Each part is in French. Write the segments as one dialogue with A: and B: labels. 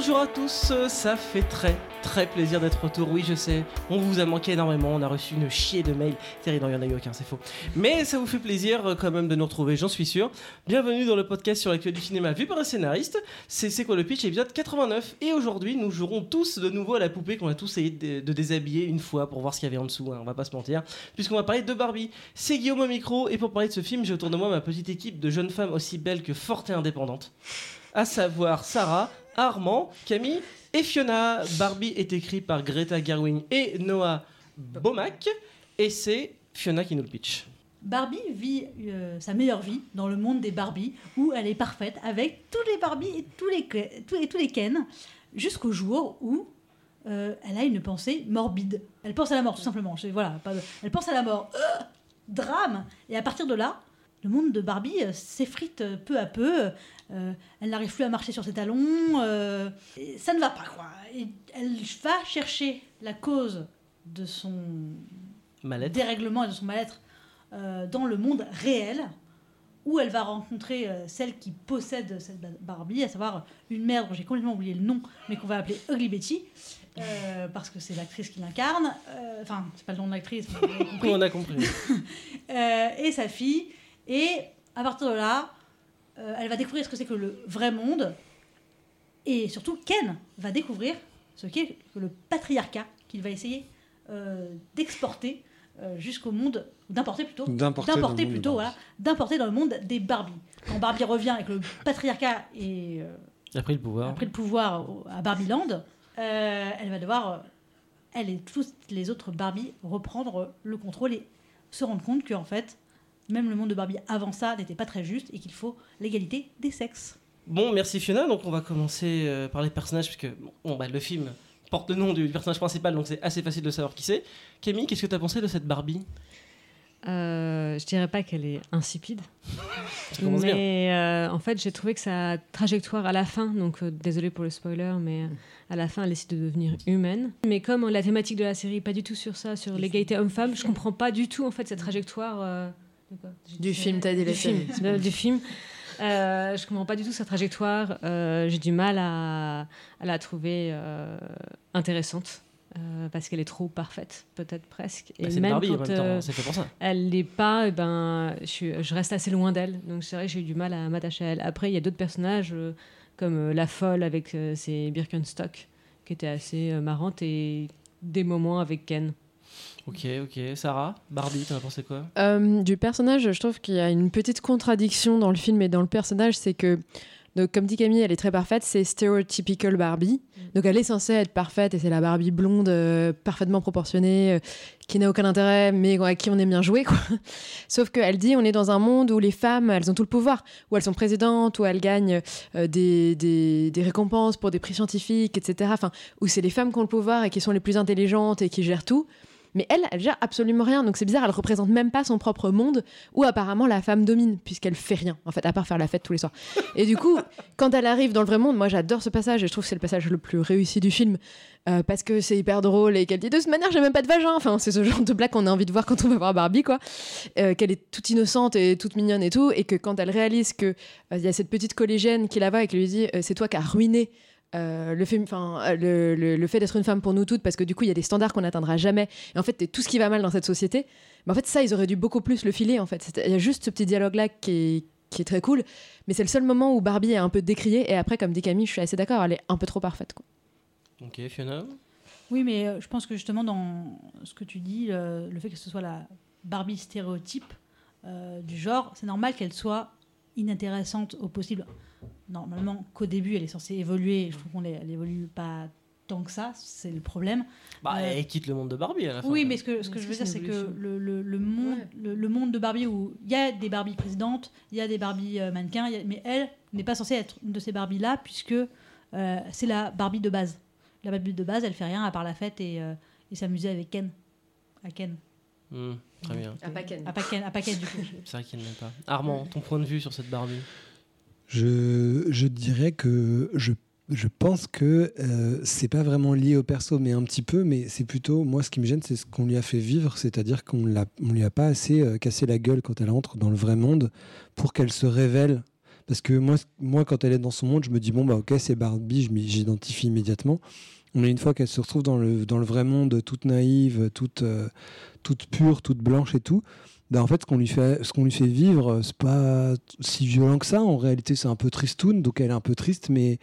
A: bonjour à tous, ça fait très très plaisir d'être retour, oui je sais, on vous a manqué énormément, on a reçu une chier de mails, terrible, il n'y en a eu aucun, c'est faux. Mais ça vous fait plaisir euh, quand même de nous retrouver, j'en suis sûr. Bienvenue dans le podcast sur l'actualité du cinéma vu par un scénariste, c'est C'est quoi le pitch, épisode 89, et aujourd'hui nous jouerons tous de nouveau à la poupée qu'on a tous essayé de, de déshabiller une fois pour voir ce qu'il y avait en dessous, hein, on va pas se mentir, puisqu'on va parler de Barbie. C'est Guillaume au micro, et pour parler de ce film, j'ai autour de moi ma petite équipe de jeunes femmes aussi belles que fortes et indépendantes à savoir Sarah, Armand, Camille et Fiona. Barbie est écrit par Greta Gerwig et Noah Bomac, et c'est Fiona qui nous le pitch.
B: Barbie vit euh, sa meilleure vie dans le monde des Barbies, où elle est parfaite avec tous les Barbies et tous les, tous tous les Ken, jusqu'au jour où euh, elle a une pensée morbide. Elle pense à la mort, tout simplement. Voilà, Elle pense à la mort. Euh, drame Et à partir de là, le monde de Barbie euh, s'effrite euh, peu à peu. Euh, elle n'arrive plus à marcher sur ses talons. euh, ça ne va pas, quoi. Et elle va chercher la cause de son dérèglement et de son mal-être euh, dans le monde réel, où elle va rencontrer celle qui possède cette ba- Barbie, à savoir une mère dont j'ai complètement oublié le nom, mais qu'on va appeler Ugly Betty, euh, parce que c'est l'actrice qui l'incarne. Euh, Enfin, c'est pas le nom de l'actrice, vous avez compris.
A: On a compris.
B: Euh, et sa fille. Et à partir de là, euh, elle va découvrir ce que c'est que le vrai monde. Et surtout, Ken va découvrir ce qu'est que le patriarcat qu'il va essayer euh, d'exporter euh, jusqu'au monde, d'importer plutôt,
C: D'importer dans le monde des
B: plutôt, voilà, d'importer dans le monde des Barbies. Quand Barbie revient et que le patriarcat est, euh,
A: a pris le pouvoir.
B: a pris le pouvoir au- à Barbieland, euh, elle va devoir, euh, elle et toutes les autres Barbies, reprendre le contrôle et se rendre compte qu'en fait, même le monde de Barbie avant ça n'était pas très juste et qu'il faut l'égalité des sexes.
A: Bon, merci Fiona. Donc on va commencer euh, par les personnages, puisque bon, bah, le film porte le nom du personnage principal, donc c'est assez facile de savoir qui c'est. Camille, qu'est-ce que tu as pensé de cette Barbie?
D: Euh, je dirais pas qu'elle est insipide, mais euh, en fait j'ai trouvé que sa trajectoire à la fin, donc euh, désolé pour le spoiler, mais euh, à la fin elle décide de devenir humaine. Mais comme la thématique de la série est pas du tout sur ça, sur l'égalité homme-femme, je comprends pas du tout en fait cette trajectoire euh,
E: Du film, t'as dit la
D: du film, de- du film. Euh, je comprends pas du tout sa trajectoire. Euh, j'ai du mal à, à la trouver euh, intéressante. euh, parce qu'elle est trop parfaite, peut-être presque.
A: Bah, c'est une
D: même
A: Barbie en
D: quand,
A: même temps,
D: euh,
A: c'est fait pour ça.
D: elle l'est pas, et ben, je, suis- je reste assez loin d'elle. Donc c'est vrai que j'ai eu du mal à m'attacher à elle. Après, il y a d'autres personnages, euh, comme euh, la folle avec euh, ses Birkenstock, qui étaient assez euh, marrantes, et des moments avec Ken.
A: Ok, ok. Sarah, Barbie, t'en as pensé quoi?
E: Euh, du personnage, je trouve qu'il y a une petite contradiction dans le film et dans le personnage, c'est que, donc, comme dit Camille, elle est très parfaite, c'est stereotypical Barbie. Donc elle est censée être parfaite et c'est la Barbie blonde, euh, parfaitement proportionnée, euh, qui n'a aucun intérêt, mais à qui on aime bien jouer. Quoi. Sauf qu'elle dit on est dans un monde où les femmes, elles ont tout le pouvoir, où elles sont présidentes, où elles gagnent euh, des, des, des récompenses pour des prix scientifiques, etc. Enfin, où c'est les femmes qui ont le pouvoir et qui sont les plus intelligentes et qui gèrent tout. Mais elle, elle gère absolument rien. Donc c'est bizarre, elle représente même pas son propre monde où apparemment la femme domine, puisqu'elle fait rien, en fait, à part faire la fête tous les soirs. Et du coup, quand elle arrive dans le vrai monde, moi j'adore ce passage et je trouve que c'est le passage le plus réussi du film euh, parce que c'est hyper drôle et qu'elle dit de toute manière j'ai même pas de vagin. Enfin, c'est ce genre de blague qu'on a envie de voir quand on va voir Barbie, quoi. Euh, qu'elle est toute innocente et toute mignonne et tout, et que quand elle réalise que euh, y a cette petite collégienne qui la voit et qui lui dit c'est toi qui as ruiné euh, le, fait, enfin, euh, le, le- le fait d'être une femme pour nous toutes, parce que du coup, il y a des standards qu'on n'atteindra jamais. Et en fait, tout ce qui va mal dans cette société. Mais en fait, ça, ils auraient dû beaucoup plus le filer. En fait, il y a juste ce petit dialogue-là qui est, qui est très cool. Mais c'est le seul moment où Barbie est un peu décriée. Et après, comme dit Camille, je suis assez d'accord, elle est un peu trop parfaite. Quoi.
A: Ok, Fiona?
B: Oui, mais euh, je pense que justement, dans ce que tu dis, le, le fait que ce soit la Barbie stéréotype euh, du genre, c'est normal qu'elle soit inintéressante au possible. Normalement, qu'au début, elle est censée évoluer. Je trouve qu'on elle évolue pas tant que ça, c'est le problème.
A: Bah,
B: Euh,
A: elle quitte le monde de Barbie à la fin.
B: Oui, mais ce que, ce que je veux dire,
D: c'est
B: que le, le- le monde,
E: Ouais.
B: le, le monde de Barbie où il y a des Barbie présidentes, il y a des Barbie euh, mannequins, a- mais elle n'est pas censée être une de ces Barbies-là, puisque euh, c'est la Barbie de base. La Barbie de base, elle fait rien à part la fête et, euh, et s'amuser avec Ken. À Ken.
A: Hmm, très bien.
E: À pas Ken.
B: À du coup.
A: C'est vrai qu'il n'aime pas. Armand, ton point de vue sur cette Barbie?
C: Je, je dirais que je, je pense que euh, c'est pas vraiment lié au perso, mais un petit peu, mais c'est plutôt, moi, ce qui me gêne, c'est ce qu'on lui a fait vivre, c'est-à-dire qu'on on lui a pas assez euh, cassé la gueule quand elle entre dans le vrai monde pour qu'elle se révèle. Parce que moi, moi, quand elle est dans son monde, je me dis, bon, bah ok, c'est Barbie, je immédiatement. Mais une fois qu'elle se retrouve dans le, dans le vrai monde, toute naïve, toute, euh, toute pure, toute blanche et tout, bah en fait, ce qu'on lui fait, ce qu'on lui fait vivre, c'est pas si violent que ça. En réalité, c'est un peu tristoun, donc elle est un peu triste, mais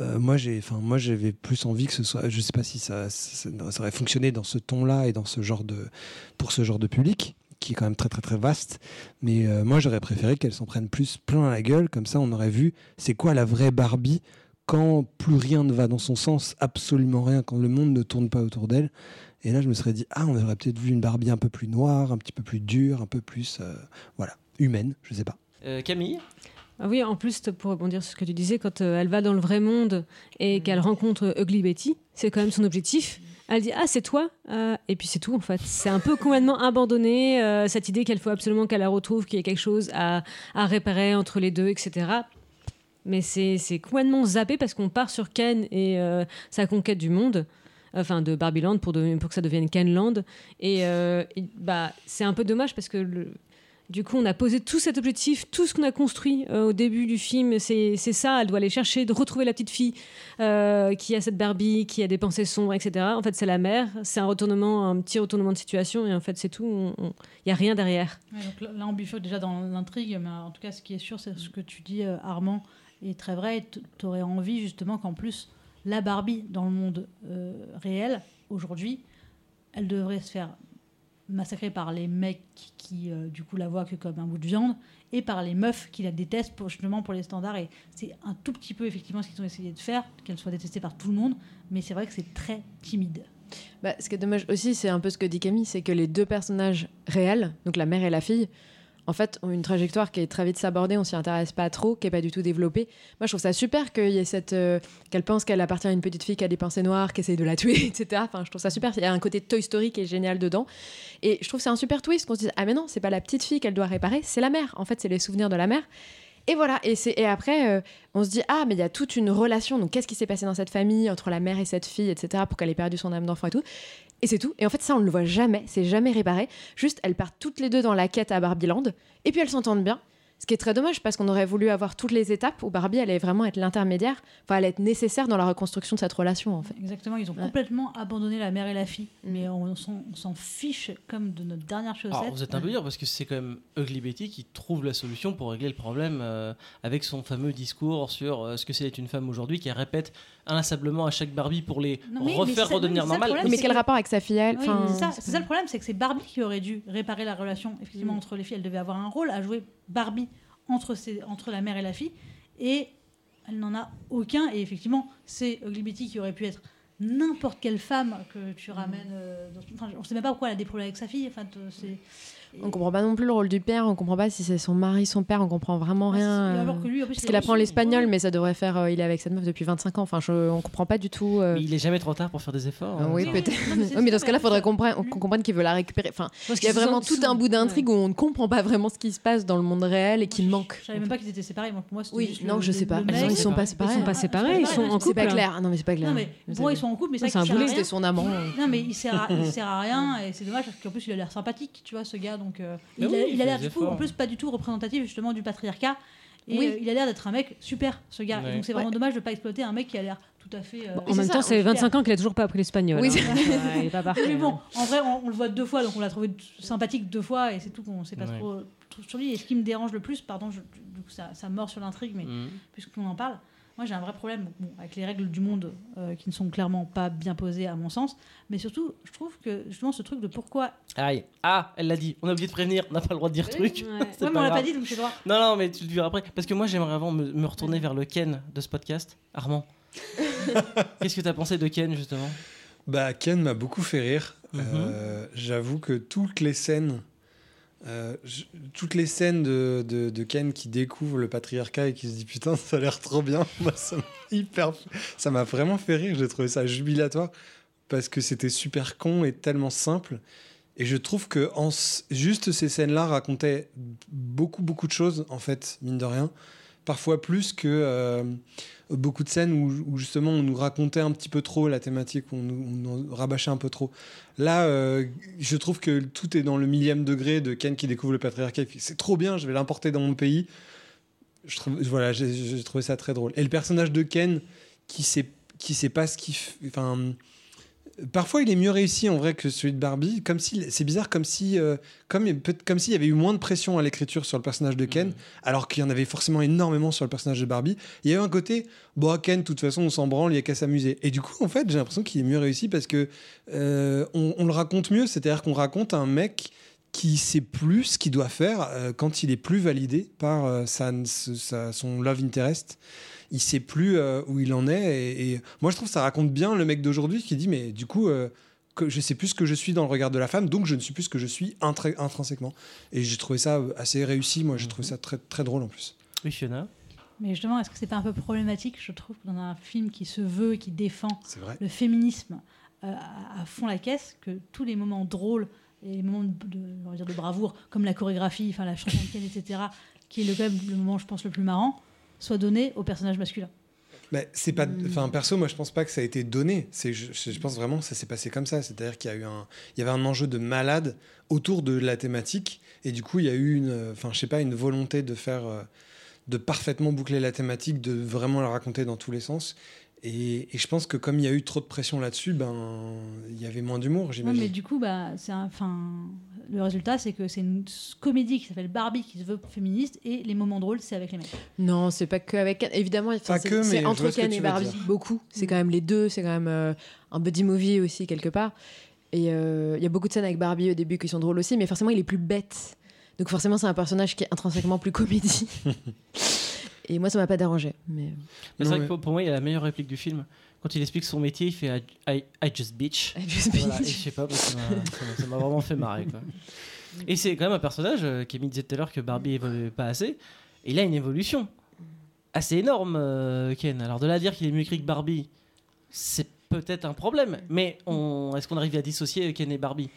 C: euh, moi, j'ai, enfin, moi, j'avais plus envie que ce soit. Je sais pas si ça, ça, ça aurait fonctionné dans ce ton-là et dans ce genre de, pour ce genre de public qui est quand même très très très vaste. Mais euh, moi, j'aurais préféré qu'elle s'en prenne plus plein la gueule, comme ça, on aurait vu c'est quoi la vraie Barbie quand plus rien ne va dans son sens, absolument rien, quand le monde ne tourne pas autour d'elle. Et là, je me serais dit, ah, on aurait peut-être vu une Barbie un peu plus noire, un petit peu plus dure, un peu plus, euh, voilà, humaine, je sais pas.
A: Euh, Camille?
D: Ah oui, en plus, pour rebondir sur ce que tu disais, quand euh, elle va dans le vrai monde et qu'elle rencontre Ugly Betty, c'est quand même son objectif. Elle dit Ah, c'est toi Euh, Et puis c'est tout, en fait. C'est un peu complètement abandonné, euh, cette idée qu'il faut absolument qu'elle la retrouve, qu'il y ait quelque chose à, à réparer entre les deux, etc. Mais c'est complètement zappé parce qu'on part sur Ken et euh, sa conquête du monde. Enfin, de Barbieland pour, pour que ça devienne Kenland. Et, euh, et, bah, c'est un peu dommage parce que du coup, on a posé tout cet objectif, tout ce qu'on a construit euh, au début du film, c'est ça. Elle doit aller chercher, de retrouver la petite fille euh, qui a cette Barbie, qui a des pensées sombres, etc. En fait, c'est la mère. C'est un retournement, un petit retournement de situation, et en fait, c'est tout. Il n'y a rien derrière.
B: Donc là, on bifurque déjà dans l'intrigue, mais en tout cas, ce qui est sûr, c'est ce que tu dis, euh, Armand, est très vrai. Tu aurais envie, justement, qu'en plus, la Barbie, dans le monde euh, réel, aujourd'hui, elle devrait se faire massacrer par les mecs qui, euh, du coup, la voient que comme un bout de viande, et par les meufs qui la détestent, justement, pour les standards. Et c'est un tout petit peu, effectivement, ce qu'ils ont essayé de faire, qu'elle soit détestée par tout le monde, mais c'est vrai que c'est très timide.
E: Bah, ce qui est dommage aussi, c'est un peu ce que dit Camille, c'est que les deux personnages réels, donc la mère et la fille, en fait, une trajectoire qui est très vite sabordée, on s'y intéresse pas trop, qui est pas du tout développée. Moi, je trouve ça super qu'il y ait cette. euh, qu'elle pense qu'elle appartient à une petite fille qui a des pensées noires, qui essaye de la tuer, etc. Enfin, je trouve ça super. Il y a un côté Toy Story qui est génial dedans. Et je trouve c'est un super twist qu'on se dise Ah, mais non, c'est pas la petite fille qu'elle doit réparer, c'est la mère. En fait, c'est les souvenirs de la mère. Et voilà, et, après, euh, on se dit, ah, mais il y a toute une relation, donc qu'est-ce qui s'est passé dans cette famille, entre la mère et cette fille, etc., pour qu'elle ait perdu son âme d'enfant et tout. Et c'est tout. Et en fait, ça, on ne le voit jamais, c'est jamais réparé. Juste, elles partent toutes les deux dans la quête à Barbieland, et puis elles s'entendent bien. Ce qui est très dommage parce qu'on aurait voulu avoir toutes les étapes où Barbie allait vraiment être l'intermédiaire, enfin, elle allait être nécessaire dans la reconstruction de cette relation, en fait.
B: Exactement, ils ont
E: Ouais.
B: complètement abandonné la mère et la fille,
E: Mm.
B: mais on s'en on s'en fiche comme de notre dernière chaussette.
A: Alors, vous êtes un peu dur parce que c'est quand même Ugly Betty qui trouve la solution pour régler le problème euh, avec son fameux discours sur euh, ce que c'est d'être une femme aujourd'hui, qui répète inlassablement à chaque Barbie pour les
B: Non, mais- mais
A: refaire
B: ça-
A: redevenir
B: non, mais
A: normales.
B: problème,
E: mais quel
B: que-
E: rapport avec sa fille, elle
B: Oui, c'est ça, c'est ça le problème, c'est que c'est Barbie qui aurait dû réparer la relation effectivement
E: Mm.
B: entre les filles. Elle devait avoir un rôle à jouer Barbie entre, ses- entre la mère et la fille, et elle n'en a aucun. Et effectivement, c'est Ugly Betty qui aurait pu être n'importe quelle femme que tu ramènes. euh, dans- enfin, on ne sait même pas pourquoi elle a des problèmes avec sa fille. Enfin, t- c'est.
E: On comprend pas non plus le rôle du père, on comprend pas si c'est son mari, son père, on comprend vraiment rien.
B: Et alors
E: euh,
B: que lui, en plus,
E: Parce
B: il
E: qu'il apprend l'espagnol, mais ça devrait faire. euh, il est avec cette meuf depuis 25 ans. Enfin, je, on comprend pas du tout. euh,
A: Mais il est jamais trop tard pour faire des efforts.
E: ah
A: hein,
E: oui, peut-être.
B: Mais c'est
E: Oui, mais dans ce cas-là,
B: mais
E: faudrait qu'on comprenne, qu'il veut la récupérer. Enfin,
D: Parce
E: il y a vraiment tout un bout d'intrigue où on ne comprend pas vraiment ce qui se passe dans le monde réel et qui manque.
B: Je savais même pas qu'ils étaient séparés. moi, pour moi, c'était
E: Oui,
B: juste
E: non,
B: le-
E: je sais pas. ils sont pas
A: Ils
E: séparés.
D: sont pas séparés, ils sont en
E: C'est
D: couple.
E: pas
D: là.
E: clair. Non, mais c'est pas clair.
B: Sont en couple, mais ça,
D: C'est un boulet.
E: C'était son amant.
B: Non, mais il sert, à, il sert à rien et c'est dommage parce qu'en plus il a l'air sympathique, tu vois, ce gars. Donc euh, il,
A: oui,
B: a,
A: il
B: il a
A: fait
B: l'air du coup, en plus pas du tout représentatif justement du patriarcat. Et
E: Oui.
B: euh, il a l'air d'être un mec super, ce gars. Et donc c'est vraiment
E: Ouais.
B: dommage de pas exploiter un mec qui a l'air tout à fait. euh,
D: En même
E: ça,
D: temps, c'est
B: fait
D: 25 ans qu'il a toujours pas appris l'espagnol.
E: Oui,
D: hein. euh, il est pas parfait.
B: Mais bon, en vrai, on, on le voit deux fois, donc on l'a trouvé sympathique deux fois, et c'est tout qu'on sait pas
A: Ouais.
B: trop, trop sur lui. Et ce qui me dérange le plus, pardon, je- du coup, ça, ça mord sur l'intrigue, mais
A: Mm.
B: puisqu'on en parle, moi j'ai un vrai problème bon, avec les règles du monde euh, qui ne sont clairement pas bien posées à mon sens, mais surtout, je trouve que justement ce truc de pourquoi.
A: Aïe. Ah, elle l'a dit. On a oublié de prévenir. On n'a pas le droit de dire truc.
D: Ouais.
B: Ouais, mais on l'a pas dit, donc j'ai le droit.
A: Non, non, mais tu le diras après. Parce que moi, j'aimerais avant me, me retourner vers le Ken de ce podcast. Armand. Qu'est-ce que tu as pensé de Ken, justement?
C: Bah, Ken m'a beaucoup fait rire.
A: Mhm.
C: Euh, J'avoue que toutes les scènes, euh, toutes les scènes de, de- Ken qui découvre le patriarcat et qui se dit putain, ça a l'air trop bien. Moi, ça m'a ça m'a vraiment fait rire. J'ai trouvé ça jubilatoire parce que c'était super con et tellement simple. Et je trouve que en, juste ces scènes-là racontaient beaucoup, beaucoup de choses, en fait, mine de rien. Parfois plus que euh, beaucoup de scènes où, justement on nous racontait un petit peu trop la thématique, on nous, rabâchait un peu trop. Là, euh, je trouve que tout est dans le millième degré de Ken qui découvre le patriarcat. C'est trop bien, je vais l'importer dans mon pays. voilà, j'ai trouvé ça très drôle. Et le personnage de Ken, qui sait, qui sait pas ce qu'il f- Enfin, parfois il est mieux réussi en vrai que celui de Barbie. Comme si, c'est bizarre, comme si, euh, comme, s'il y avait eu moins de pression à l'écriture sur le personnage de Ken,
A: Mhm.
C: alors qu'il y en avait forcément énormément sur le personnage de Barbie. Il y a eu un côté, bon, Ken, de toute façon, on s'en branle, il n'y a qu'à s'amuser. Et du coup, en fait, j'ai l'impression qu'il est mieux réussi parce que euh, on, on le raconte mieux, c'est-à-dire qu'on raconte un mec qui sait plus ce qu'il doit faire euh, quand il est plus validé par sa- sa- son love interest. Il sait plus euh, où il en est. Et, et moi, je trouve que ça raconte bien le mec d'aujourd'hui qui dit Mais du coup, euh, que je sais plus ce que je suis dans le regard de la femme, donc je ne suis plus ce que je suis intré- intrinsèquement. Et j'ai trouvé ça euh, assez réussi. Moi, j'ai trouvé ça très, très drôle en plus.
A: Oui, Fiona?
B: Mais justement, est-ce que c'est pas un peu problématique, je trouve, dans un film qui se veut, qui défend le féminisme euh, à, fond la caisse, que tous les moments drôles et les moments de, de- on va dire de bravoure, comme la chorégraphie, enfin la chanson de Ken, etc., qui est le, quand même le moment, je pense, le plus marrant, soient donnés au personnage masculin.
C: Mais c'est pas.
B: Hmm.
C: Enfin, perso, moi, je pense pas que ça a été donné. C'est, je, je pense vraiment que ça s'est passé comme ça. C'est-à-dire qu'il y a eu un, il y avait un enjeu de malade autour de la thématique, et du coup, il y a eu une, enfin, je sais pas, une volonté de faire, euh, de parfaitement boucler la thématique, de vraiment la raconter dans tous les sens. Et, et je pense que comme il y a eu trop de pression là-dessus, ben, il y avait moins d'humour,
B: Ouais,
C: j'imagine.
B: mais du coup, bah, c'est un- enfin, le résultat, c'est que c'est une comédie qui s'appelle Barbie, qui se veut féministe, et les moments drôles, c'est avec les mecs.
E: Non, c'est pas que avec Ken. Évidemment, enfin, c'est entre Ken et Barbie, beaucoup. C'est
B: Mm.
E: quand même les deux, c'est quand même euh, un buddy movie aussi, quelque part. Et euh, il y a beaucoup de scènes avec Barbie au début qui sont drôles aussi, mais forcément, il est plus bête. Donc forcément, c'est un personnage qui est intrinsèquement plus comédie. et moi, ça m'a pas dérangé. Mais...
A: C'est vrai
C: mais-
A: que pour, pour moi, il y a la meilleure réplique du film. Quand il explique son métier, il fait I, I- I just bitch. Voilà, et je sais pas, ça m'a- vraiment fait marrer. Quoi. Et c'est quand même un personnage, euh, Camille disait tout à l'heure que Barbie évolue pas assez. Et il a une évolution assez énorme, euh, Ken. Alors de là à dire qu'il est mieux écrit que Barbie, c'est peut-être un problème. Mais on... est-ce qu'on arrive à dissocier Ken et Barbie?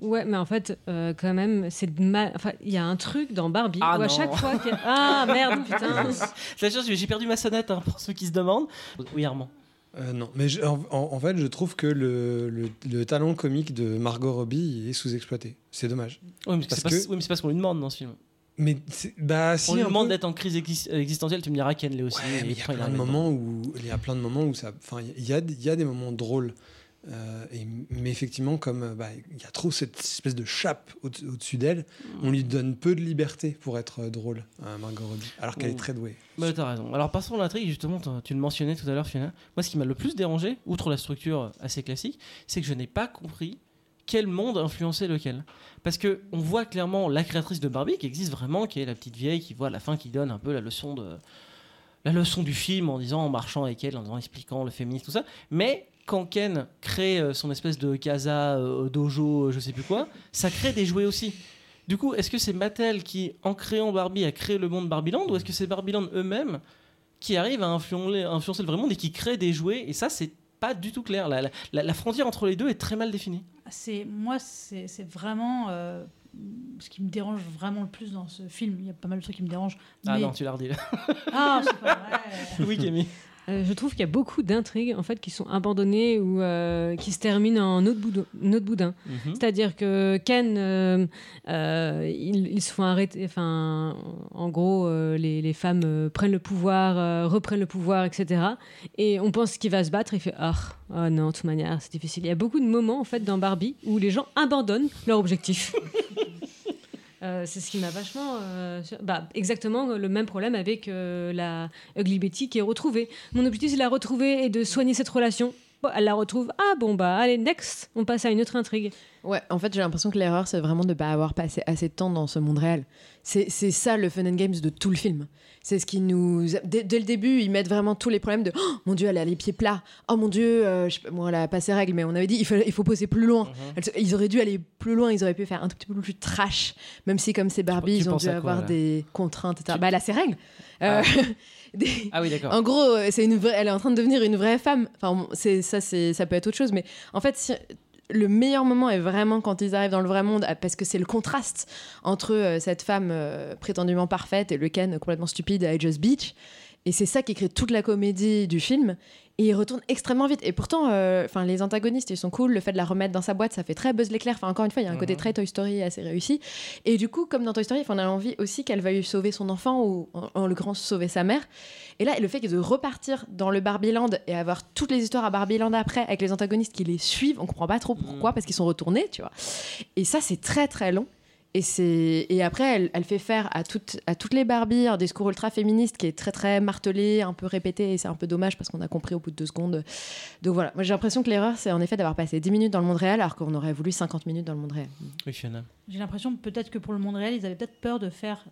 D: Ouais, mais en fait, euh, quand même, c'est de mal. Enfin, il y a un truc dans Barbie
A: Ah
D: où à
A: non.
D: chaque fois. que- Ah merde, putain.
A: C'est la chose, j'ai perdu ma sonnette hein, pour ceux qui se demandent. Oui, Armand.
C: Euh, non, mais je- en, fait, je trouve que le, le- le talent comique de Margot Robbie est sous-exploité. C'est dommage.
A: Oui, mais c'est
C: Parce
A: pas,
C: que-
A: oui, mais c'est pas ce qu'on lui demande dans ce film.
C: Mais bah si.
A: on lui demande
C: peu.
A: d'être en crise exis- existentielle, tu me diras Ken l'est aussi.
C: Ouais, mais
A: et
C: il y a plein de moments où il y a plein de moments où ça. Enfin, il y a, il y a des moments drôles. Euh, et- mais effectivement, comme euh, bah, il y a trop cette espèce de chape au- au-dessus d'elle, on lui donne peu de liberté pour être euh, drôle à Margot Robbie, alors qu'elle est très douée.
A: Bah, t'as raison. Alors, passons à l'intrigue, justement, tu le mentionnais tout à l'heure, Fiona. Moi, ce qui m'a le plus dérangé, outre la structure assez classique, c'est que je n'ai pas compris quel monde influençait lequel. Parce que on voit clairement la créatrice de Barbie, qui existe vraiment, qui est la petite vieille, qui voit à la fin, qui donne un peu la leçon de la leçon du film en disant, en marchant avec elle, en expliquant le féminisme, tout ça. Mais quand Ken crée euh, son espèce de casa, euh, dojo, euh, je sais plus quoi, ça crée des jouets aussi. Du coup, est-ce que c'est Mattel qui, en créant Barbie, a créé le monde Barbieland, ou est-ce que c'est Barbieland eux-mêmes qui arrivent à influencer, influencer le vrai monde et qui créent des jouets Et ça, c'est pas du tout clair. La, la- la frontière entre les deux est très mal définie.
B: C'est moi, c'est c'est vraiment euh, ce qui me dérange vraiment le plus dans ce film. Il y a pas mal de trucs qui me dérangent.
A: Ah
B: mais-
A: non, tu l'as redit là.
B: Ah, c'est pas vrai.
A: oui, Camille.
D: Euh, je trouve qu'il y a beaucoup d'intrigues en fait qui sont abandonnées ou euh, qui se terminent en autre boudin.
A: Mhm.
D: C'est-à-dire que Ken, euh, ils, ils se font arrêter. Enfin, en gros, les, les femmes prennent le pouvoir, reprennent le pouvoir, etc. Et on pense qu'il va se battre. Il fait ah, oh non, de toute manière, c'est difficile. Il y a beaucoup de moments en fait dans Barbie où les gens abandonnent leur objectif. Euh, c'est ce qui m'a vachement. euh, bah, exactement le même problème avec euh, la Ugly Betty qui est retrouvée. Mon objectif, c'est de la retrouver et de soigner cette relation. Bon, elle la retrouve. Ah bon, bah allez, next, on passe à une autre intrigue.
E: Ouais, en fait, j'ai l'impression que l'erreur, c'est vraiment de ne pas avoir passé assez de temps dans ce monde réel. C'est c'est ça le fun and games de tout le film. C'est ce qui nous. Dès, dès le début, ils mettent vraiment tous les problèmes de Oh mon Dieu, elle a les pieds plats. Oh mon Dieu, euh, je sais pas, bon, elle a pas ses règles, mais on avait dit il faut, il faut poser plus loin.
A: Mhm.
E: Ils auraient dû aller plus loin, ils auraient pu faire un tout petit peu plus trash, même si, comme c'est Barbie,
A: tu
E: ils ont dû
A: quoi,
E: avoir
A: là
E: des contraintes, etc.
A: Tu-
E: Bah, elle a ses règles. Euh, des-
A: Ah oui, d'accord.
E: en gros, euh, c'est une vraie, elle est en train de devenir une vraie femme. Enfin, c'est ça, c'est ça peut être autre chose, mais en fait, si- le meilleur moment est vraiment quand ils arrivent dans le vrai monde, ah, parce que c'est le contraste entre euh, cette femme euh, prétendument parfaite et le Ken complètement stupide à Just Beach. Et c'est ça qui crée toute la comédie du film. Et il retourne extrêmement vite. Et pourtant, euh, enfin, les antagonistes, ils sont cool. Le fait de la remettre dans sa boîte, ça fait très Buzz l'éclair. Enfin, encore une fois, il y a un côté
A: Mhm.
E: très Toy Story assez réussi. Et du coup, comme dans Toy Story, on a envie aussi qu'elle veuille sauver son enfant ou, en, en l'occurrence, sauver sa mère. Et là, le fait de repartir dans le Barbieland et avoir toutes les histoires à Barbieland après, avec les antagonistes qui les suivent, on comprend pas trop pourquoi,
A: Mhm.
E: parce qu'ils sont retournés, tu vois. Et ça, c'est très très long. Et, c'est... et après, elle, elle fait faire à toutes, à toutes les Barbies un discours ultra féministe qui est très très martelé, un peu répété, et c'est un peu dommage parce qu'on a compris au bout de deux secondes. Donc voilà, moi j'ai l'impression que l'erreur, c'est en effet d'avoir passé 10 minutes dans le monde réel alors qu'on aurait voulu 50 minutes dans le monde réel.
A: Oui, Fiona.
B: J'ai l'impression peut-être que pour le monde réel, ils avaient peut-être peur de faire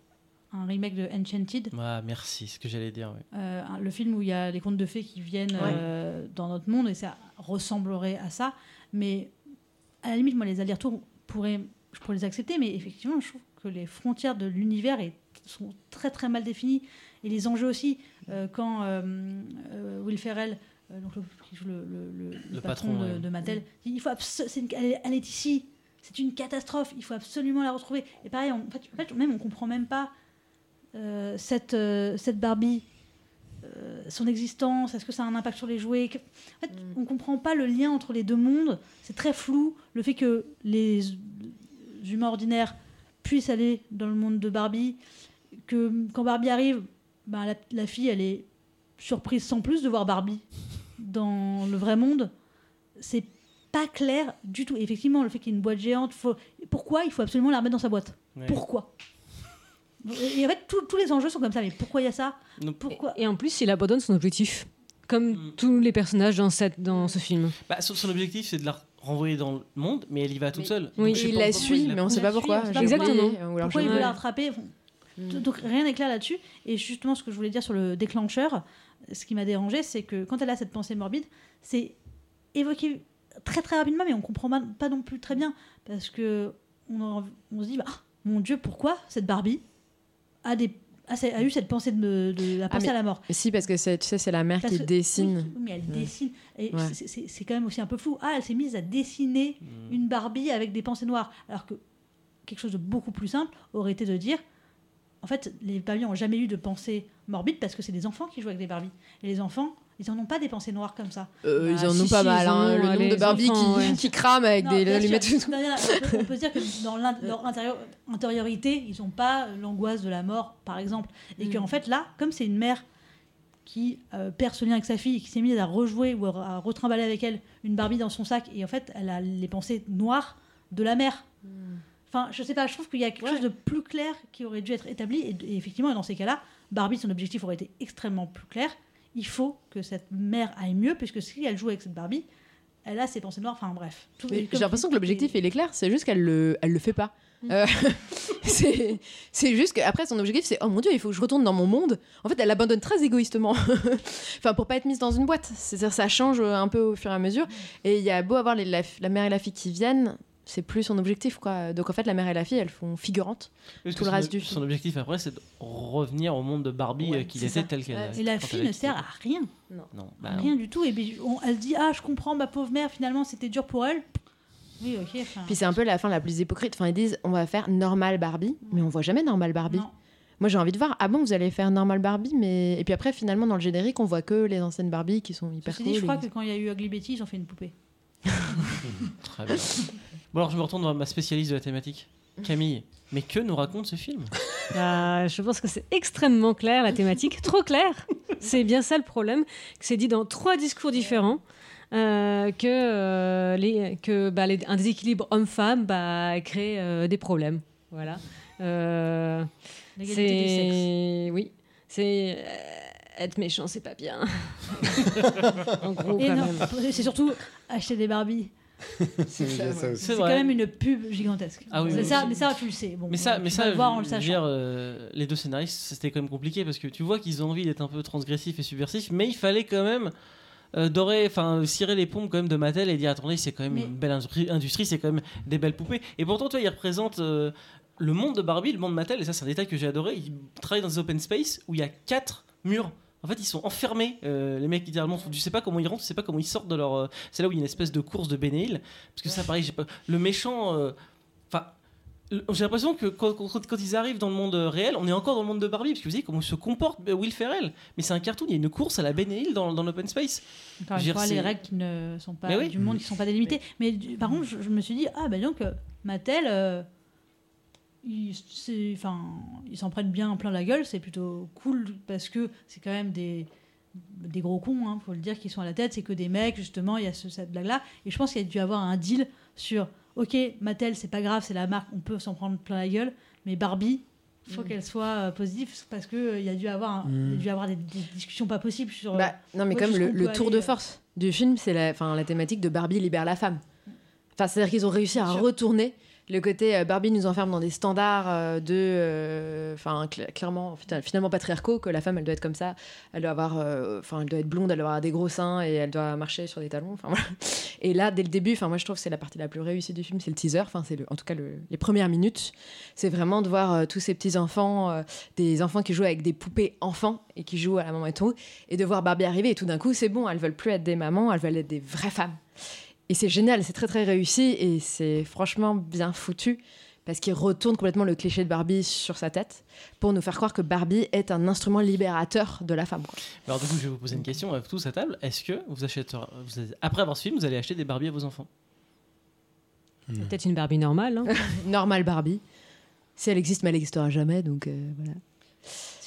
B: un remake de Enchanted,
A: Ah, merci, c'est ce que j'allais dire. oui.
B: euh, le film où il y a les contes de fées qui viennent euh, dans notre monde, et ça ressemblerait à ça. Mais à la limite, moi, les allers-retours pourraient, je pourrais les accepter, mais effectivement, je trouve que les frontières de l'univers est- sont très très mal définies, et les enjeux aussi. Euh, quand euh, euh, Will Ferrell, euh, donc le, qui joue le, le- le- le
A: Le
B: patron,
A: patron,
B: de, Mattel, dit, il faut c'est une- elle, est, elle est ici. C'est une catastrophe, il faut absolument la retrouver. Et pareil, on, en fait, même on comprend même pas cette, cette Barbie, son existence, est-ce que ça a un impact sur les jouets En fait,
E: Mm.
B: on comprend pas le lien entre les deux mondes. C'est très flou. Le fait que les humains ordinaires puissent aller dans le monde de Barbie, que quand Barbie arrive, ben, la, la fille, elle est surprise sans plus de voir Barbie dans le vrai monde. C'est pas clair du tout. Et effectivement, le fait qu'il y ait une boîte géante, faut... pourquoi il faut absolument la remettre dans sa boîte?
A: Ouais.
B: Pourquoi? Et en fait, tous- tous les enjeux sont comme ça. Mais pourquoi il y a ça? Pourquoi?
D: Et en plus, il abandonne son objectif, comme
A: Mm.
D: tous les personnages dans, cette, dans ce film.
A: bah, son, son objectif, c'est de la renvoyer dans le monde, mais elle y va toute
E: Mais-
A: seule.
D: Oui,
A: Donc,
E: il
A: pas
E: la suit,
A: il l'a
E: mais on
B: On
E: sait pas pourquoi.
D: Exactement.
E: ou alors
B: Pourquoi il veut la rattraper
E: Mm.
B: Donc rien n'est clair là-dessus. Et justement, ce que je voulais dire sur le déclencheur, ce qui m'a dérangé, c'est que quand elle a cette pensée morbide, c'est évoqué très très rapidement, mais on comprend pas- non plus très bien. Parce que on, en- on se dit, bah, ah, mon Dieu, pourquoi cette Barbie a, des, a, a eu cette pensée de, de la
E: Ah,
B: pensée
E: mais-
B: à la mort
E: Si, parce que c'est- tu sais, c'est la mère
B: Parce
E: qui
B: que-
E: dessine.
B: Oui, mais elle
E: Ouais.
B: dessine. Et
E: Ouais.
B: c'est- quand même aussi un peu flou. Ah, elle s'est mise à dessiner
A: Mm.
B: une Barbie avec des pensées noires. Alors que quelque chose de beaucoup plus simple aurait été de dire en fait, les Barbies n'ont jamais eu de pensées morbides parce que c'est des enfants qui jouent avec des Barbies. Et les enfants, ils n'en ont pas des pensées noires comme ça.
E: Euh,
D: Bah,
E: ils en
D: si,
E: ont pas
D: si,
E: mal.
D: en
E: hein. Le nombre de Barbie
D: enfants,
E: qui,
D: ouais.
E: qui crament avec
B: Non,
E: des allumettes.
B: on, peut, on peut se dire que dans leur intérieur- intériorité, ils n'ont pas l'angoisse de la mort, par exemple. Et
E: Mm.
B: qu'en fait, là, comme c'est une mère qui euh, perd ce lien avec sa fille, qui s'est mise à rejouer ou à, à retrimballer avec elle une Barbie dans son sac, et en fait, elle a les pensées noires de la mère. Enfin, je sais pas, je trouve qu'il y a quelque
E: Ouais.
B: chose de plus clair qui aurait dû être établi. Et, et effectivement, dans ces cas-là, Barbie, son objectif aurait été extrêmement plus clair. Il faut que cette mère aille mieux, puisque si elle joue avec cette Barbie, elle a ses pensées noires. Enfin, bref.
E: J'ai l'impression que l'objectif
B: est-
E: il est clair, c'est juste qu'elle le, elle le fait pas.
B: Mm.
E: Euh, c'est c'est juste qu'après son objectif c'est oh mon dieu il faut que je retourne dans mon monde. En fait elle abandonne très égoïstement. enfin pour pas être mise dans une boîte. C'est-à-dire ça change un peu au fur et à mesure. Et il y a beau avoir les- la, la mère et la fille qui viennent, c'est plus son objectif quoi. Donc en fait la mère et la fille elles font figurante.
A: Parce
E: tout le
A: son-
E: reste du
A: Son
E: film.
A: objectif après, c'est de revenir au monde de Barbie
E: Ouais,
A: euh, qu'il était
E: ça.
A: tel qu'elle.
E: Ouais.
B: Et la fille ne sert à rien.
A: Non, bah non.
B: rien du tout. Et puis, on- elle dit Ah, je comprends, ma pauvre mère, finalement, c'était dur pour elle. Oui, ok.
E: Puis c'est un peu la fin la plus hypocrite. Enfin ils disent on va faire normal Barbie, mais on voit jamais normal Barbie.
B: non.
E: Moi j'ai envie de voir ah bon vous allez faire normal Barbie mais et puis après finalement dans le générique on voit que les anciennes Barbie qui sont hyper
B: Ceci
E: cool.
B: dit, je crois
E: et-
B: que quand il y a eu Ugly Betty, ils ont fait une poupée.
A: Très bien. Bon, alors je me retourne vers ma spécialiste de la thématique, Camille. Mais que nous raconte ce film?
D: Euh, je pense que c'est extrêmement clair la thématique, trop clair. C'est bien ça le problème, que c'est dit dans trois discours différents. euh, que, euh, les, que bah, les- un déséquilibre homme-femme bah, crée euh, des problèmes. Voilà. Euh,
B: L'égalité des sexes.
D: c'est oui, c'est euh, être méchant, c'est pas bien. en gros,
B: c'est surtout acheter des Barbies.
C: C'est
B: quand même une pub gigantesque.
A: Ah oui,
B: C'est
A: oui,
B: ça,
A: oui.
B: mais ça, tu le sais. Bon,
A: Mais ça, mais ça,
B: le voir en le sachant.
A: dire, euh, les deux scénaristes, c'était quand même compliqué parce que tu vois qu'ils ont envie d'être un peu transgressifs et subversifs, mais il fallait quand même euh, dorer, enfin, cirer les pompes quand même de Mattel et dire attendez, c'est quand même
B: Mais-
A: une belle industrie, industrie, c'est quand même des belles poupées. Et pourtant, toi, ils représentent euh, le monde de Barbie, le monde de Mattel, et ça, c'est un détail que j'ai adoré. Ils travaillent dans des open space où il y a quatre murs. En fait, ils sont enfermés, euh, les mecs, littéralement. Tu sais pas comment ils rentrent, tu sais pas comment ils sortent de leur. euh, C'est là où il y a une espèce de course de Bénéil. Parce que ça, pareil, j'ai pas. Le méchant. euh, Enfin. j'ai l'impression que quand, quand- quand ils arrivent dans le monde réel, on est encore dans le monde de Barbie, parce que vous savez comment se comporte euh, Will Ferrell. Mais c'est un cartoon, il y a une course à la Ben Hill dans, dans l'open space.
B: Encore
A: Je
B: une fois, les règles qui ne sont pas
A: Mais oui.
B: du monde qui sont pas délimitées. Mais du- par contre, je, je me suis dit ah ben donc euh, Mattel, euh, ils c'est- enfin ils s'en prennent bien plein la gueule, c'est plutôt cool parce que c'est quand même des des gros cons, hein, faut le dire, qui sont à la tête, c'est que des mecs, justement, il y a ce- cette blague-là. Et je pense qu'il y a dû avoir un deal sur, ok, Mattel, c'est pas grave, c'est la marque, on peut s'en prendre plein la gueule, mais Barbie, faut
E: Mm.
B: qu'elle soit euh, positive, parce qu'il y a dû avoir, un- y a dû avoir des, des discussions pas possibles sur... euh,
E: Bah, non, mais
B: Ouais,
E: comme le, tour
B: aller,
E: de
B: euh.
E: force du film, c'est la, la thématique de Barbie libère la femme. Enfin, c'est-à-dire qu'ils ont réussi à retourner le côté euh, Barbie nous enferme dans des standards euh, de, euh, enfin, cl- clairement, fina- finalement patriarcaux, que la femme, elle doit être comme ça, elle doit avoir, enfin, elle doit être blonde, elle doit avoir des gros seins et elle doit marcher sur des talons. Et là, dès le début, enfin, moi, je trouve c'est la partie la plus réussie du film, c'est le teaser. Enfin, c'est en tout cas le- les premières minutes. C'est vraiment de voir tous ces petits enfants, des enfants qui jouent avec des poupées enfants et qui jouent à la maman et tout, et de voir Barbie arriver. Et tout d'un coup, c'est bon, elles veulent plus être des mamans, elles veulent être des vraies femmes. Et c'est génial, c'est très très réussi et c'est franchement bien foutu parce qu'il retourne complètement le cliché de Barbie sur sa tête pour nous faire croire que Barbie est un instrument libérateur de la femme. quoi.
A: Alors du coup, je vais vous poser une question à tous à table. Est-ce que vous achetez, vous après avoir ce film, vous allez acheter des Barbies à vos enfants?
D: Peut-être une Barbie normale. hein.
E: Normal Barbie. Si elle existe, mais elle n'existera jamais, donc euh, voilà.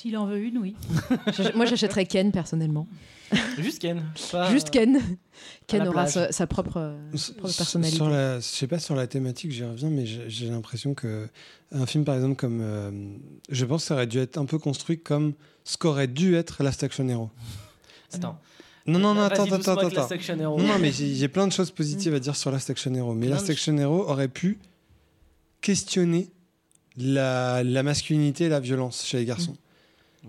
B: S'il en veut une, oui.
E: Moi, j'achèterais Ken personnellement.
A: Juste Ken. pas-
E: Juste Ken. Ken
A: la
E: aura sa, sa propre, euh, sa propre personnalité.
C: Sur la, je sais pas sur la thématique, j'y reviens, mais j'ai l'impression que un film, par exemple, comme, euh, je pense, que ça aurait dû être un peu construit comme ce qu'aurait dû être Last Action Hero.
A: Attends.
C: Non, non, non, attends, attends, attends. Non, non, mais j'ai plein de choses positives à dire sur Last Action Hero. Mais Last Action Hero aurait pu questionner la, la masculinité et la violence chez les garçons.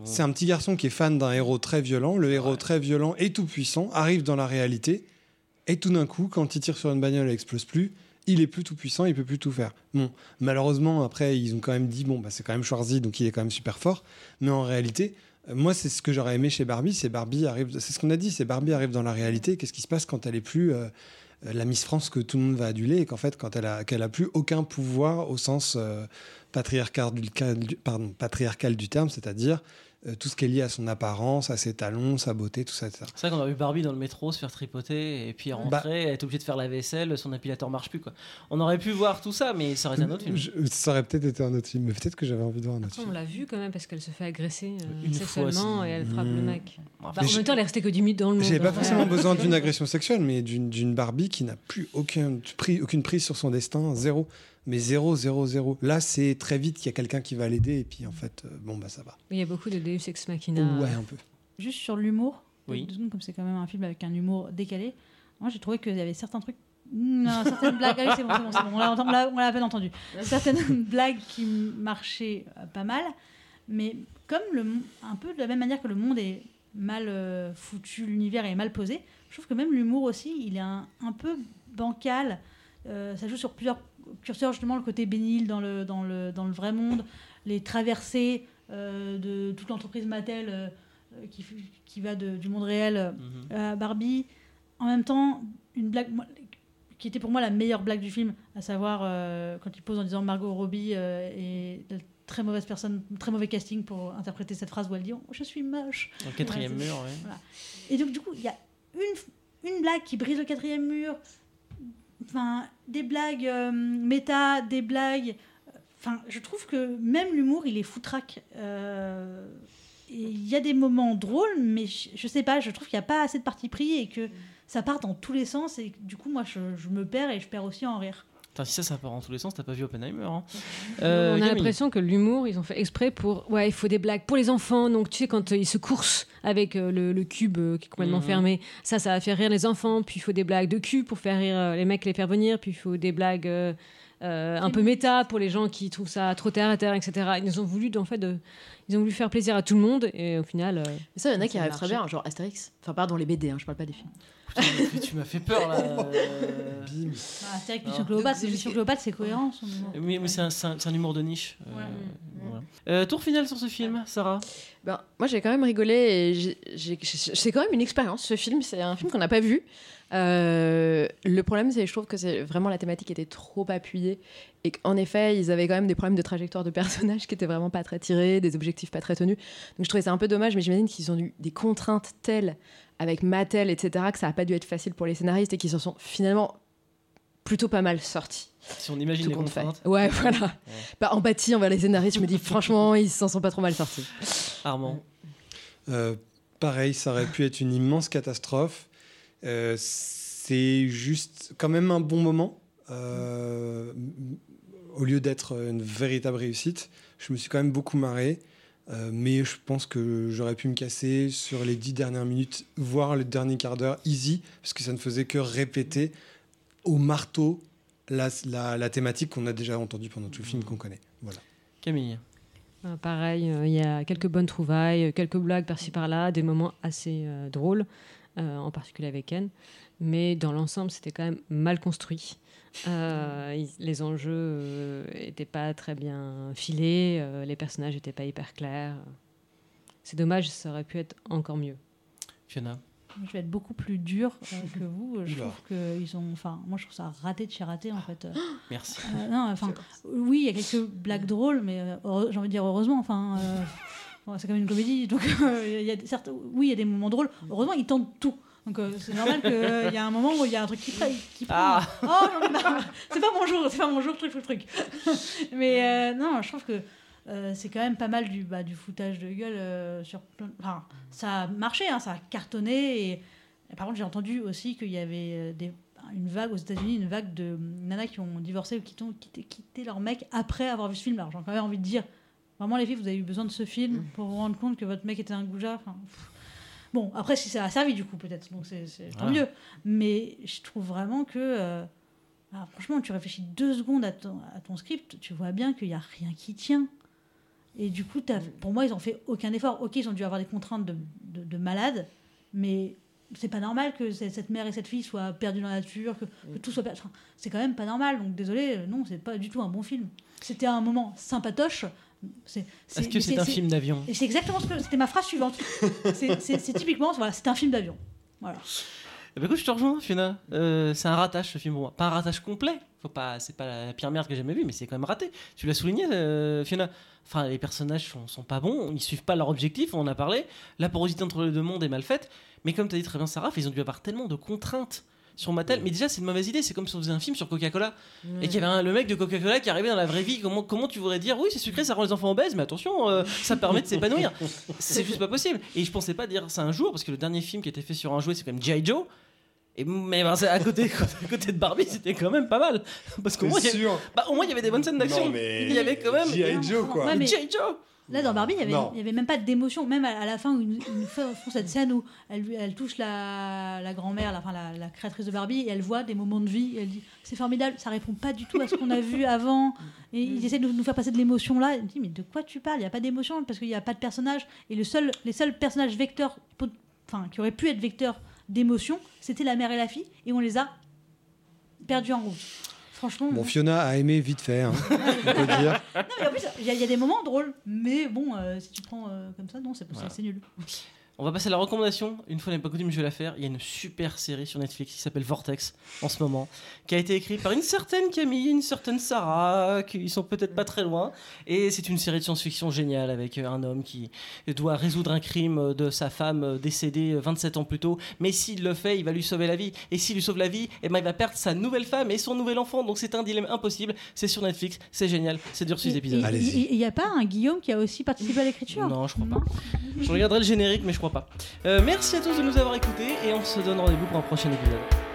C: C'est un petit garçon qui est fan d'un héros très violent. Le héros très violent et tout puissant arrive dans la réalité. Et tout d'un coup, quand il tire sur une bagnole, elle explose plus. Il est plus tout puissant, il peut plus tout faire. Bon, malheureusement, après, ils ont quand même dit bon, bah, c'est quand même Schwarzy, donc il est quand même super fort. Mais en réalité, euh, moi, c'est ce que j'aurais aimé chez Barbie. C'est Barbie arrive, c'est ce qu'on a dit, c'est Barbie arrive dans la réalité. Qu'est-ce qui se passe quand elle est plus euh, euh, la Miss France que tout le monde va aduler et qu'en fait, quand elle a, qu'elle a plus aucun pouvoir au sens euh, patriarcal du, du- pardon, patriarcal du terme, c'est-à-dire euh, tout ce qui est lié à son apparence, à ses talons, sa beauté, tout ça, etc.
A: C'est vrai qu'on a vu Barbie dans le métro se faire tripoter et puis rentrer, être obligé de faire la vaisselle, son épilateur marche plus quoi. On aurait pu voir tout ça, mais ça aurait été un autre film.
C: Je- ça aurait peut-être été un autre film, mais peut-être que j'avais envie de voir un autre
D: Après, on
C: film.
D: l'a vu quand même parce qu'elle se fait agresser euh,
A: Une fois,
D: sexuellement
A: c'est-
D: et elle frappe le
C: Mmh.
D: mec. Bah, en
C: je-
D: même temps, elle est restée que 10 minutes dans le monde.
C: J'avais pas
D: hein.
C: forcément besoin d'une agression sexuelle, mais d'une d'une Barbie qui n'a plus aucun, pris, aucune prise sur son destin, zéro. Mais zéro, zéro, zéro. Là, c'est très vite qu'il y a quelqu'un qui va l'aider, et puis en fait, euh, bon, bah ça va.
D: Il y a beaucoup de Deus Ex Machina.
C: Ouais, un peu.
B: Juste sur l'humour,
A: Oui.
B: comme c'est quand même un film avec un humour décalé, moi j'ai trouvé qu'il y avait certains trucs. Non, certaines blagues. Allez, c'est bon, c'est bon, c'est bon, on l'a- on à peine entendu. Certaines blagues qui marchaient euh, pas mal, mais comme le, un peu de la même manière que le monde est mal euh, foutu, l'univers est mal posé, je trouve que même l'humour aussi, il est un, un peu bancal. Euh, ça joue sur plusieurs curseurs, justement, le côté bénil dans le, dans le, dans le vrai monde, les traversées euh, de toute l'entreprise Mattel euh, qui, qui va de- du monde réel euh,
A: Mhm.
B: à Barbie. En même temps, une blague moi, qui était pour moi la meilleure blague du film, à savoir quand il pose en disant Margot Robbie est de très mauvaise personne, très mauvais casting pour interpréter cette phrase où elle dit Oh, Je suis moche.
A: Dans le quatrième
B: Ouais,
A: mur, ouais.
B: Et donc, du coup, il y a une, une blague qui brise le quatrième mur, enfin, des blagues euh, méta, des blagues. Enfin, je trouve que même l'humour, il est foutraque. Euh, Il y a des moments drôles, mais je, je sais pas, je trouve qu'il n'y a pas assez de parti pris et que ça part dans tous les sens. Et du coup, moi, je, je me perds et je perds aussi en rire.
A: Putain, si ça, ça part en tous les sens, t'as pas vu Oppenheimer. Hein.
D: on
A: Euh,
D: a
A: Camille.
D: l'impression que l'humour, ils ont fait exprès pour. Ouais, il faut des blagues pour les enfants. Donc, tu sais, quand euh, ils se coursent avec euh, le, le cube euh, qui est complètement
A: Mhm.
D: fermé, ça, ça va faire rire les enfants. Puis, il faut des blagues de cul pour faire rire euh, les mecs, les faire venir. Puis, il faut des blagues euh, euh, un peu méta pour les gens qui trouvent ça trop terre à terre, etc. Ils ont voulu, en fait, de, ils ont voulu faire plaisir à tout le monde. Et au final. euh,
E: Mais ça, il y en a qui arrivent très bien, genre Astérix. Enfin, pardon, les BD, hein, je parle pas des films.
A: Putain, mais tu m'as fait peur là.
C: Bim.
B: Ah, Astérix,
A: Ah.
B: Mission Cléopâtre, c'est Mission Cléopâtre, c'est cohérent. son.
A: Mais, mais c'est un, c'est un- c'est un humour de niche. euh,
B: Ouais.
A: voilà. Euh, tour final sur ce film, Sarah?
E: Ben, moi, j'ai quand même rigolé et c'est quand même une expérience, ce film. C'est un film qu'on n'a pas vu. Euh, le problème, c'est que je trouve que c'est vraiment la thématique était trop appuyée Et qu'en effet, ils avaient quand même des problèmes de trajectoire de personnages qui étaient vraiment pas très tirés, des objectifs pas très tenus. Donc je trouvais ça un peu dommage, mais j'imagine qu'ils ont eu des contraintes telles avec Mattel, etc., que ça a pas dû être facile pour les scénaristes et qu'ils s'en sont finalement plutôt pas mal sortis.
A: Si on imagine
E: Tout
A: les
E: compte fait.
A: contraintes.
E: Ouais, voilà. Bah, empathie envers les scénaristes, je me dis franchement, ils s'en sont pas trop mal sortis.
A: Armand.
C: Euh, pareil, ça aurait pu être une immense catastrophe. Euh, c'est juste quand même un bon moment. Euh, au lieu d'être une véritable réussite, je me suis quand même beaucoup marré. Euh, mais je pense que j'aurais pu me casser sur les dix dernières minutes, voire le dernier quart d'heure, easy, parce que ça ne faisait que répéter au marteau la, la- la thématique qu'on a déjà entendue pendant tout le film qu'on connaît. Voilà.
A: Camille.
D: Euh, pareil, euh, il y a quelques bonnes trouvailles, euh, quelques blagues par-ci par-là, des moments assez euh, drôles, euh, en particulier avec Ken. Mais dans l'ensemble, c'était quand même mal construit. Euh, ils- les enjeux n'étaient pas très bien filés, euh, les personnages n'étaient pas hyper clairs. C'est dommage, ça aurait pu être encore mieux.
A: Fiona.
B: Je vais être beaucoup plus dur euh, que vous. Je
C: Oula.
B: trouve que ils ont. Enfin, moi, je trouve ça raté de chez raté en fait. Euh,
A: Merci.
B: euh, non, enfin, oui, il y a quelques blagues drôles, mais euh, j'ai envie de dire heureusement. Enfin, euh, bon, c'est comme une comédie, donc euh, il y a des- certes, oui, il y a des moments drôles. Heureusement, ils tentent tout. Donc euh, c'est normal qu'il y a un moment où il y a un truc qui, qui prend.
A: Ah.
B: Oh. C'est pas mon jour, c'est pas mon jour, truc, truc, truc. Mais euh, non, je trouve que euh, c'est quand même pas mal du, bah, du foutage de gueule euh, sur plein. Enfin, ça a marché, hein, ça a cartonné. Et, et par contre, j'ai entendu aussi qu'il y avait euh, des, une vague aux États-Unis, une vague de nanas qui ont divorcé ou qui ont quitté, quitté leur mec après avoir vu ce film. Alors j'ai quand même envie de dire, vraiment les filles, vous avez eu besoin de ce film pour vous rendre compte que votre mec était un goujat. Bon, après, si ça a servi du coup, peut-être, donc c'est tant mieux. Mais je trouve vraiment que. euh, ah, franchement, tu réfléchis deux secondes à ton, à ton script, tu vois bien qu'il n'y a rien qui tient. Et du coup, t'as- pour moi, ils ont fait aucun effort. Ok, ils ont dû avoir des contraintes de, de, de malades, mais c'est pas normal que cette mère et cette fille soient perdues dans la nature, que, que tout soit perdu. Enfin, c'est quand même pas normal. Donc désolé, euh, non, c'est pas du tout un bon film. C'était un moment sympatoche.
A: Est-ce que c'est un film d'avion?
B: Et c'est exactement ce que c'était ma phrase suivante. c'est typiquement, voilà, c'est un film d'avion. Voilà.
A: Ben, écoute, je te rejoins, Fiona. Euh, c'est un ratage ce film pour moi. Pas un ratage complet. Faut pas, c'est pas la pire merde que j'ai jamais vue, mais c'est quand même raté. Tu l'as souligné, euh, Fiona. Enfin, les personnages sont, sont pas bons, ils suivent pas leur objectif, on en a parlé. La porosité entre les deux mondes est mal faite. Mais comme tu as dit très bien, Sarah, ils ont dû avoir tellement de contraintes sur Mattel. Mais déjà, c'est une mauvaise idée. C'est comme si on faisait un film sur Coca-Cola et qu'il y avait un- le mec de Coca-Cola qui arrivait dans la vraie vie. Comment, comment tu voudrais dire oui, c'est sucré, ça rend les enfants obèses, mais attention, euh, ça permet de s'épanouir. C'est juste pas possible. Et je pensais pas dire ça un jour parce que le dernier film qui était fait sur un jouet, c'est quand même G.I. Joe. Et mais ben, c'est à côté, à côté de Barbie, c'était quand même pas mal. Parce qu'au moins, il y avait- bah, au moins, il y avait des bonnes scènes d'action.
F: Non, mais-
A: Il y avait quand même.
F: G.I. Joe, quoi.
B: Ouais, mais-
A: G.I. Joe
B: Là, dans Barbie, il n'y avait, même pas d'émotion. Même à, à la fin, où ils nous font cette scène où elle, touche la, la grand-mère, la, enfin, la, la créatrice de Barbie, et elle voit des moments de vie. Et elle dit C'est formidable, ça répond pas du tout à ce qu'on a vu avant. Et ils essaient de nous, nous faire passer de l'émotion là. Elle me dit Mais de quoi tu parles? Il n'y a pas d'émotion parce qu'il n'y a pas de personnage. Et le seul, les seuls personnages vecteurs, enfin, qui auraient pu être vecteurs d'émotion, c'était la mère et la fille. Et on les a perdus en route. Franchement.
C: Bon, Fiona a aimé vite fait, hein, on peut dire.
B: Non, mais en plus, il y, a- il y a des moments drôles, mais bon, euh, si tu prends euh, comme ça, non, c'est
A: Voilà.
B: c'est nul.
A: On va passer à la recommandation. Une fois n'est pas coutume, je vais la faire. Il y a une super série sur Netflix qui s'appelle Vortex en ce moment, qui a été écrite par une certaine Camille, une certaine Sarah, qui sont peut-être pas très loin. Et c'est une série de science-fiction géniale avec euh, un homme qui doit résoudre un crime de sa femme euh, décédée euh, 27 ans plus tôt. Mais s'il le fait, il va lui sauver la vie. Et s'il lui sauve la vie, eh ben, il va perdre sa nouvelle femme et son nouvel enfant. Donc c'est un dilemme impossible. C'est sur Netflix, c'est génial. C'est dur 6 épisodes.
B: Il n'y a pas un Guillaume qui a aussi participé à l'écriture?
A: Non, je crois
B: Non.
A: pas. Je regarderai le générique, mais je Euh, merci à tous de nous avoir écoutés et on se donne rendez-vous pour un prochain épisode.